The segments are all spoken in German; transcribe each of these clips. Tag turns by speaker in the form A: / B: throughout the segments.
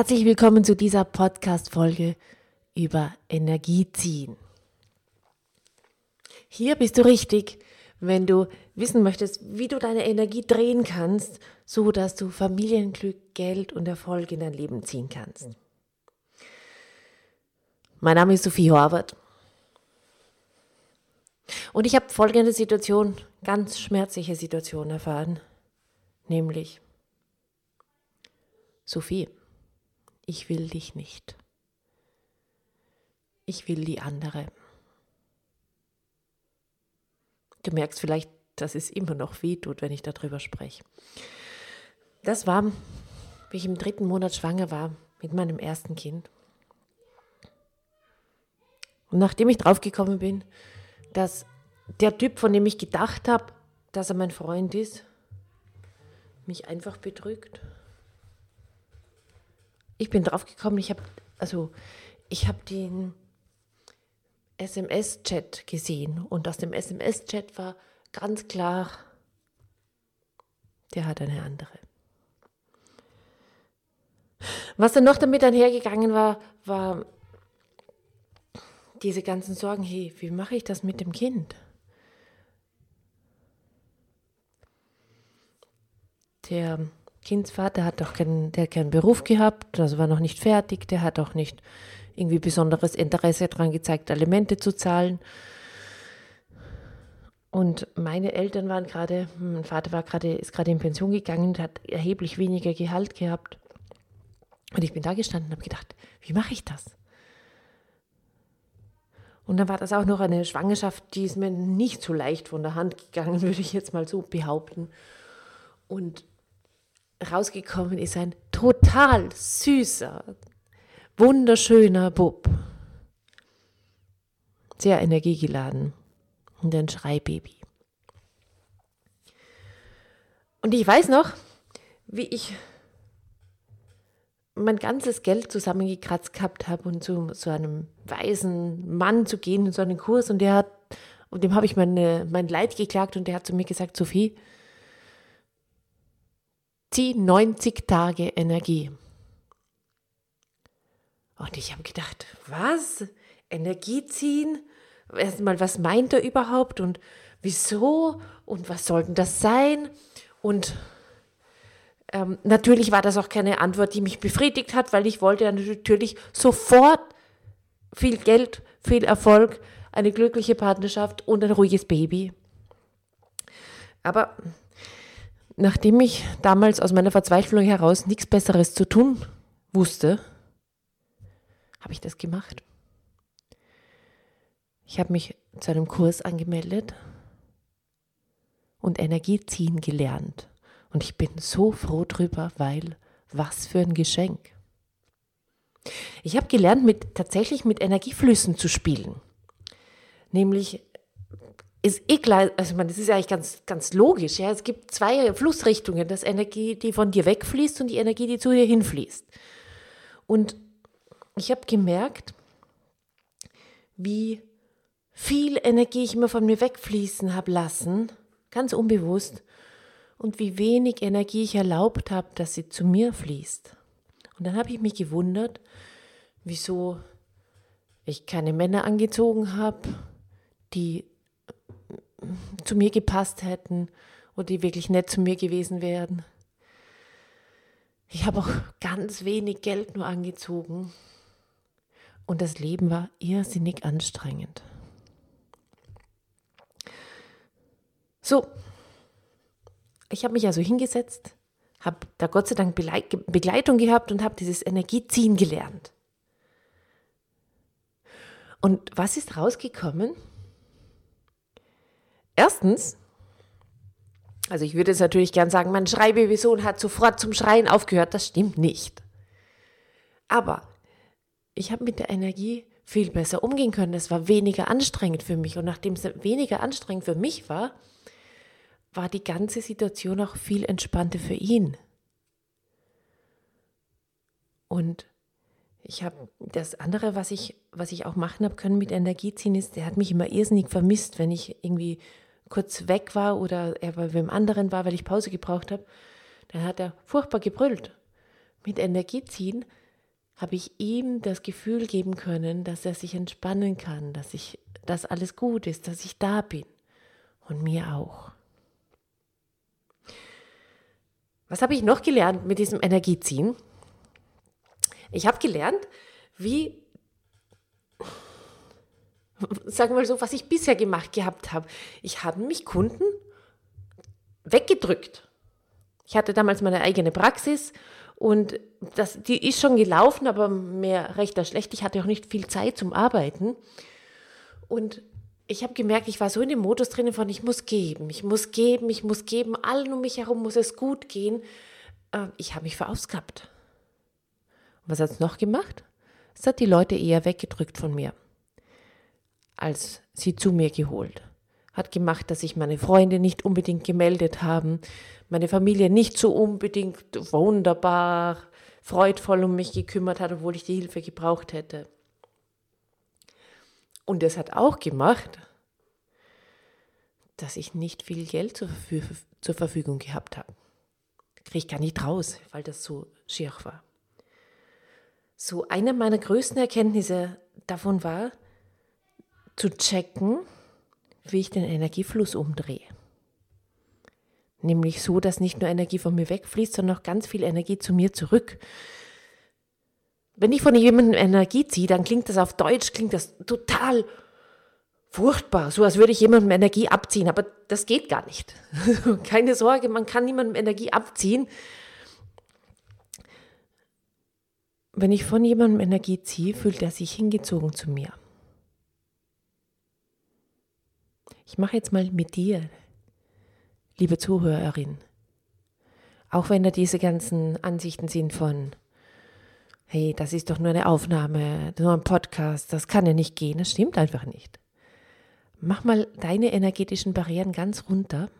A: Herzlich willkommen zu dieser Podcast-Folge über Energieziehen. Hier bist du richtig, wenn du wissen möchtest, wie du deine Energie drehen kannst, so dass du Familienglück, Geld und Erfolg in dein Leben ziehen kannst. Mein Name ist Sophie Horvath. Und ich habe folgende Situation, ganz schmerzliche Situation erfahren, nämlich Sophie ich will dich nicht. Ich will die andere. Du merkst vielleicht, dass es immer noch weh tut, wenn ich darüber spreche. Das war, wie ich im dritten Monat schwanger war mit meinem ersten Kind. Und nachdem ich draufgekommen bin, dass der Typ, von dem ich gedacht habe, dass er mein Freund ist, mich einfach betrügt ich bin drauf gekommen, ich habe also ich den SMS-Chat gesehen und aus dem SMS-Chat war ganz klar, der hat eine andere. Was dann noch damit einhergegangen war, war diese ganzen Sorgen, hey, wie mache ich das mit dem Kind? Der Kindsvater hat doch keinen, der keinen Beruf gehabt, das war noch nicht fertig, der hat auch nicht irgendwie besonderes Interesse daran gezeigt, Alimente zu zahlen. Und meine Eltern waren gerade, mein Vater war gerade, ist gerade in Pension gegangen hat erheblich weniger Gehalt gehabt. Und ich bin da gestanden und habe gedacht, wie mache ich das? Und dann war das auch noch eine Schwangerschaft, die ist mir nicht so leicht von der Hand gegangen, würde ich jetzt mal so behaupten. Und rausgekommen ist ein total süßer, wunderschöner Bub. Sehr energiegeladen und ein Schreibaby. Und ich weiß noch, wie ich mein ganzes Geld zusammengekratzt gehabt habe und zu so einem weisen Mann zu gehen in so einen Kurs und der hat, und dem habe ich meine, mein Leid geklagt und der hat zu mir gesagt, Sophie, zieh 90 Tage Energie. Und ich habe gedacht, was? Energie ziehen? Erstmal, was meint er überhaupt und wieso und was soll denn das sein? Und ähm, natürlich war das auch keine Antwort, die mich befriedigt hat, weil ich wollte natürlich sofort viel Geld, viel Erfolg, eine glückliche Partnerschaft und ein ruhiges Baby. Aber nachdem ich damals aus meiner Verzweiflung heraus nichts Besseres zu tun wusste, habe ich das gemacht. Ich habe mich zu einem Kurs angemeldet und Energie ziehen gelernt. Und ich bin so froh drüber, weil was für ein Geschenk. Ich habe gelernt, mit, tatsächlich mit Energieflüssen zu spielen. Nämlich ist eh klar, also man, das ist eigentlich ganz, ganz logisch. Ja? Es gibt zwei Flussrichtungen, das Energie, die von dir wegfließt und die Energie, die zu dir hinfließt. Und ich habe gemerkt, wie viel Energie ich immer von mir wegfließen habe lassen, ganz unbewusst, und wie wenig Energie ich erlaubt habe, dass sie zu mir fließt. Und dann habe ich mich gewundert, wieso ich keine Männer angezogen habe, die zu mir gepasst hätten oder die wirklich nett zu mir gewesen wären. Ich habe auch ganz wenig Geld nur angezogen und das Leben war irrsinnig anstrengend. So, ich habe mich also hingesetzt, habe da Gott sei Dank Begleitung gehabt und habe dieses Energieziehen gelernt. Und was ist rausgekommen? Erstens, also ich würde jetzt natürlich gern sagen, mein Schreibabysohn hat sofort zum Schreien aufgehört. Das stimmt nicht. Aber ich habe mit der Energie viel besser umgehen können. Es war weniger anstrengend für mich. Und nachdem es weniger anstrengend für mich war, war die ganze Situation auch viel entspannter für ihn. Und ich habe das andere, was ich, was ich auch machen habe können mit Energie ziehen, ist, der hat mich immer irrsinnig vermisst, wenn ich irgendwie kurz weg war oder er bei wem anderen war, weil ich Pause gebraucht habe, dann hat er furchtbar gebrüllt. Mit Energie ziehen habe ich ihm das Gefühl geben können, dass er sich entspannen kann, dass ich, dass alles gut ist, dass ich da bin und mir auch. Was habe ich noch gelernt mit diesem Energieziehen? Ich habe gelernt, wie, sagen wir mal so, was ich bisher gemacht gehabt habe. Ich habe mich Kunden weggedrückt. Ich hatte damals meine eigene Praxis und das, die ist schon gelaufen, aber mehr recht als schlecht. Ich hatte auch nicht viel Zeit zum Arbeiten. Und ich habe gemerkt, ich war so in dem Modus drin von, ich muss geben, ich muss geben, ich muss geben, allen um mich herum muss es gut gehen. Äh, ich habe mich verausgabt. Was hat es noch gemacht? Es hat die Leute eher weggedrückt von mir, als sie zu mir geholt. Hat gemacht, dass sich meine Freunde nicht unbedingt gemeldet haben, meine Familie nicht so unbedingt wunderbar, freudvoll um mich gekümmert hat, obwohl ich die Hilfe gebraucht hätte. Und es hat auch gemacht, dass ich nicht viel Geld zur Verfügung gehabt habe. Kriege ich gar nicht raus, weil das so schier war. So eine meiner größten Erkenntnisse davon war, zu checken, wie ich den Energiefluss umdrehe. Nämlich so, dass nicht nur Energie von mir wegfließt, sondern auch ganz viel Energie zu mir zurück. Wenn ich von jemandem Energie ziehe, dann klingt das auf Deutsch, klingt das total furchtbar, so als würde ich jemandem Energie abziehen, aber das geht gar nicht. Keine Sorge, man kann niemandem Energie abziehen. Wenn ich von jemandem Energie ziehe, fühlt er sich hingezogen zu mir. Ich mache jetzt mal mit dir, liebe Zuhörerin, auch wenn da diese ganzen Ansichten sind von hey, das ist doch nur eine Aufnahme, nur ein Podcast, das kann ja nicht gehen, das stimmt einfach nicht. Mach mal deine energetischen Barrieren ganz runter.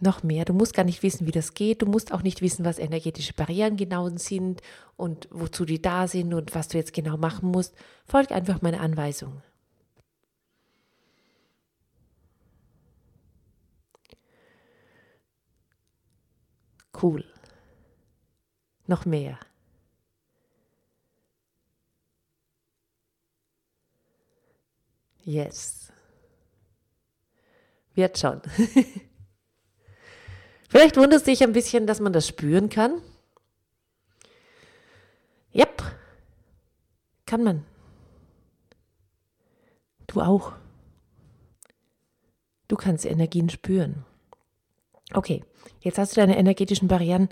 A: Noch mehr, du musst gar nicht wissen, wie das geht, du musst auch nicht wissen, was energetische Barrieren genau sind und wozu die da sind und was du jetzt genau machen musst. Folg einfach meiner Anweisung. Cool noch mehr. Yes. Wird schon. Vielleicht wundert dich ein bisschen, dass man das spüren kann. Yep. Kann man. Du auch. Du kannst Energien spüren. Okay, jetzt hast du deine energetischen Barrieren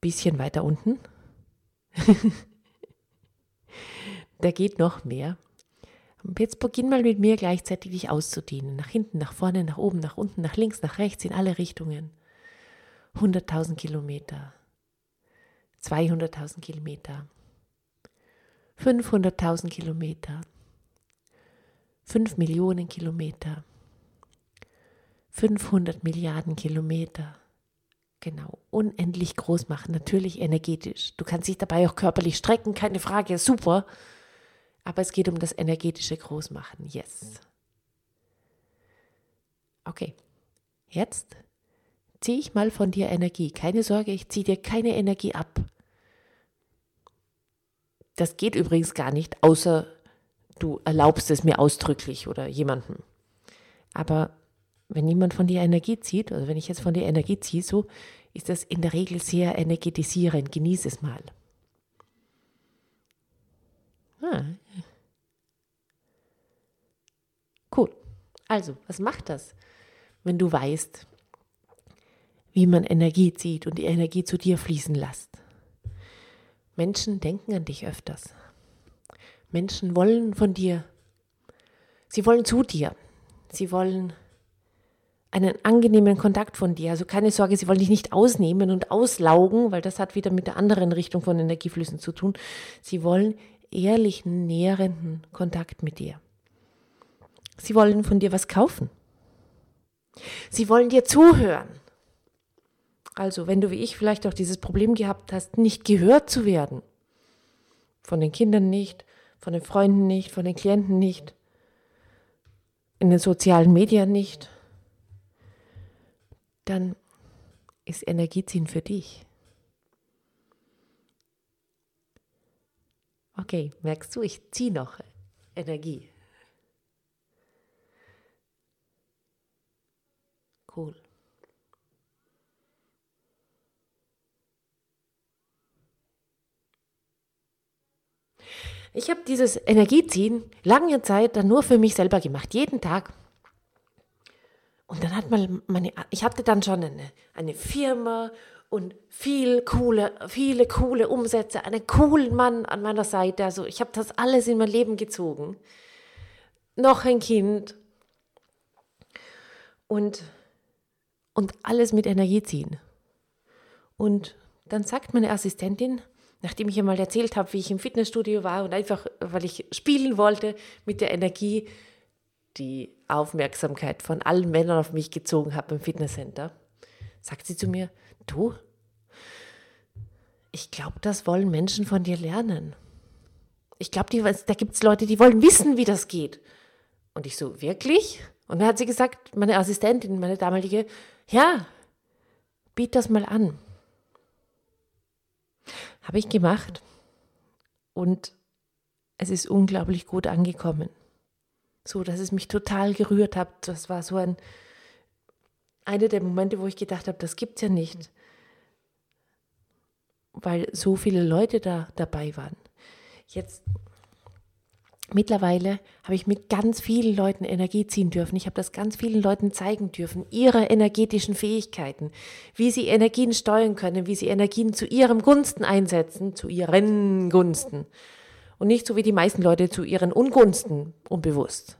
A: bisschen weiter unten. da geht noch mehr. Jetzt beginn mal mit mir gleichzeitig dich auszudehnen. Nach hinten, nach vorne, nach oben, nach unten, nach links, nach rechts, in alle Richtungen. 100.000 Kilometer. 200.000 Kilometer. 500.000 Kilometer. 5 Millionen Kilometer. 500 Milliarden Kilometer. Genau, unendlich groß machen, natürlich energetisch. Du kannst dich dabei auch körperlich strecken, keine Frage, super. Aber es geht um das energetische Großmachen, yes. Okay, jetzt ziehe ich mal von dir Energie. Keine Sorge, ich ziehe dir keine Energie ab. Das geht übrigens gar nicht, außer du erlaubst es mir ausdrücklich oder jemandem. Aber wenn jemand von dir Energie zieht, also wenn ich jetzt von dir Energie ziehe, so ist das in der Regel sehr energetisierend. Genieß es mal. Ah. Cool. Also, was macht das, wenn du weißt, wie man Energie zieht und die Energie zu dir fließen lässt? Menschen denken an dich öfters. Menschen wollen von dir, sie wollen zu dir, sie wollen einen angenehmen Kontakt von dir. Also keine Sorge, sie wollen dich nicht ausnehmen und auslaugen, weil das hat wieder mit der anderen Richtung von Energieflüssen zu tun. Sie wollen ehrlichen, nährenden Kontakt mit dir. Sie wollen von dir was kaufen. Sie wollen dir zuhören. Also, wenn du wie ich vielleicht auch dieses Problem gehabt hast, nicht gehört zu werden, von den Kindern nicht, von den Freunden nicht, von den Klienten nicht, in den sozialen Medien nicht, dann ist Energieziehen für dich. Okay, merkst du, ich ziehe noch Energie. Cool. Ich habe dieses Energieziehen lange Zeit dann nur für mich selber gemacht, jeden Tag. Und dann hat man meine, ich hatte dann schon eine, eine Firma und viel coole, viele coole Umsätze, einen coolen Mann an meiner Seite. Also ich habe das alles in mein Leben gezogen. Noch ein Kind und, und alles mit Energie ziehen. Und dann sagt meine Assistentin, nachdem ich einmal erzählt habe, wie ich im Fitnessstudio war und einfach, weil ich spielen wollte mit der Energie, die Aufmerksamkeit von allen Männern auf mich gezogen habe im Fitnesscenter, sagt sie zu mir, du, ich glaube, das wollen Menschen von dir lernen. Ich glaube, da gibt es Leute, die wollen wissen, wie das geht. Und ich so, wirklich? Und dann hat sie gesagt, meine Assistentin, meine damalige, ja, biet das mal an. Habe ich gemacht. Und es ist unglaublich gut angekommen. So, dass es mich total gerührt hat. Das war so ein, einer der Momente, wo ich gedacht habe, das gibt es ja nicht weil so viele Leute da dabei waren. Jetzt mittlerweile habe ich mit ganz vielen Leuten Energie ziehen dürfen. Ich habe das ganz vielen Leuten zeigen dürfen, ihre energetischen Fähigkeiten, wie sie Energien steuern können, wie sie Energien zu ihrem Gunsten einsetzen, zu ihren Gunsten. Und nicht so wie die meisten Leute zu ihren Ungunsten, unbewusst.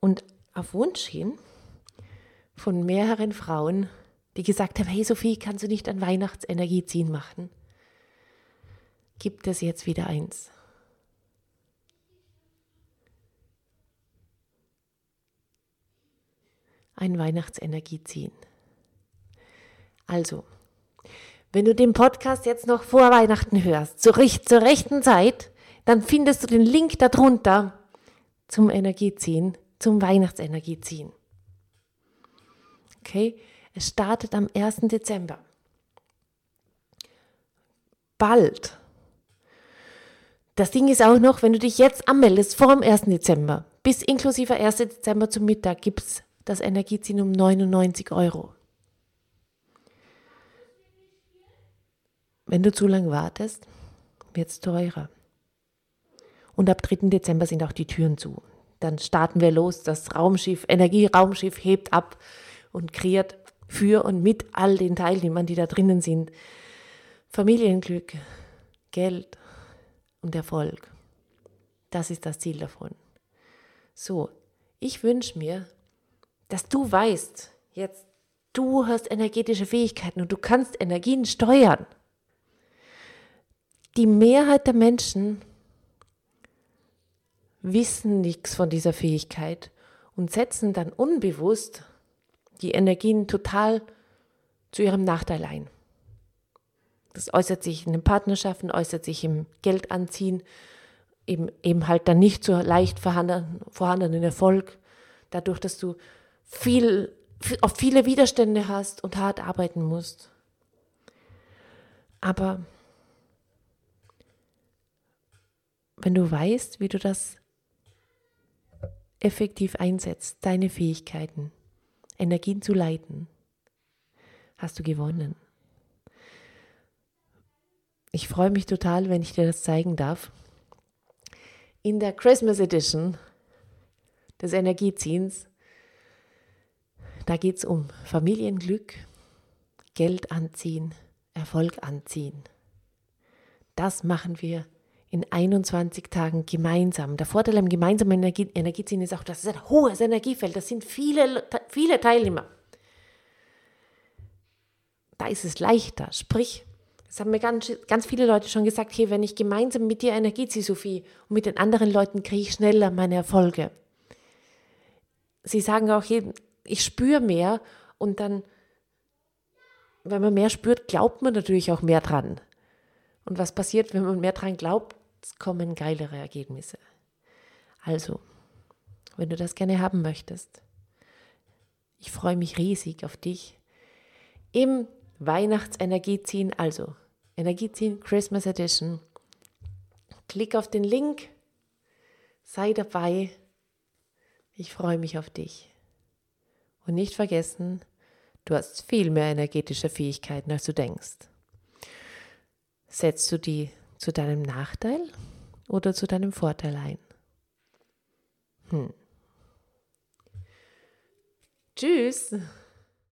A: Und auf Wunsch hin von mehreren Frauen, die gesagt haben, hey Sophie, kannst du nicht ein Weihnachtsenergie ziehen machen? Gibt es jetzt wieder eins. Ein Weihnachtsenergie ziehen. Also, wenn du den Podcast jetzt noch vor Weihnachten hörst, zur, zur rechten Zeit, dann findest du den Link darunter zum Energieziehen, zum Weihnachtsenergieziehen. Okay, es startet am 1. Dezember. Bald. Das Ding ist auch noch, wenn du dich jetzt anmeldest vor dem 1. Dezember, bis inklusive 1. Dezember zum Mittag gibt es das Energieziehen um 99 Euro. Wenn du zu lange wartest, wird es teurer. Und ab 3. Dezember sind auch die Türen zu. Dann starten wir los. Das Raumschiff, Energieraumschiff hebt ab und kreiert für und mit all den Teilnehmern, die da drinnen sind, Familienglück, Geld und Erfolg. Das ist das Ziel davon. So, ich wünsche mir, dass du weißt, jetzt du hast energetische Fähigkeiten und du kannst Energien steuern. Die Mehrheit der Menschen wissen nichts von dieser Fähigkeit und setzen dann unbewusst die Energien total zu ihrem Nachteil ein. Das äußert sich in den Partnerschaften, äußert sich im Geldanziehen, eben, eben halt dann nicht so leicht vorhanden, vorhandenen Erfolg, dadurch, dass du viel, auf viele Widerstände hast und hart arbeiten musst. Aber wenn du weißt, wie du das effektiv einsetzt, deine Fähigkeiten, Energien zu leiten, hast du gewonnen. Ich freue mich total, wenn ich dir das zeigen darf. In der Christmas Edition des Energieziehens, da geht es um Familienglück, Geld anziehen, Erfolg anziehen. Das machen wir in 21 Tagen gemeinsam. Der Vorteil am gemeinsamen Energie, Energieziehen ist auch, dass es ein hohes Energiefeld, das sind viele, viele Teilnehmer. Da ist es leichter. Sprich, das haben mir ganz, ganz viele Leute schon gesagt, hey, wenn ich gemeinsam mit dir Energie ziehe, Sophie, und mit den anderen Leuten kriege ich schneller meine Erfolge. Sie sagen auch, hey, ich spüre mehr und dann, wenn man mehr spürt, glaubt man natürlich auch mehr dran. Und was passiert, wenn man mehr dran glaubt? Es kommen geilere Ergebnisse. Also, wenn du das gerne haben möchtest, ich freue mich riesig auf dich im Weihnachtsenergie ziehen, also Energie ziehen, Christmas Edition. Klick auf den Link, sei dabei. Ich freue mich auf dich. Und nicht vergessen, du hast viel mehr energetische Fähigkeiten, als du denkst. Setzt du die zu deinem Nachteil oder zu deinem Vorteil ein? Hm. Tschüss.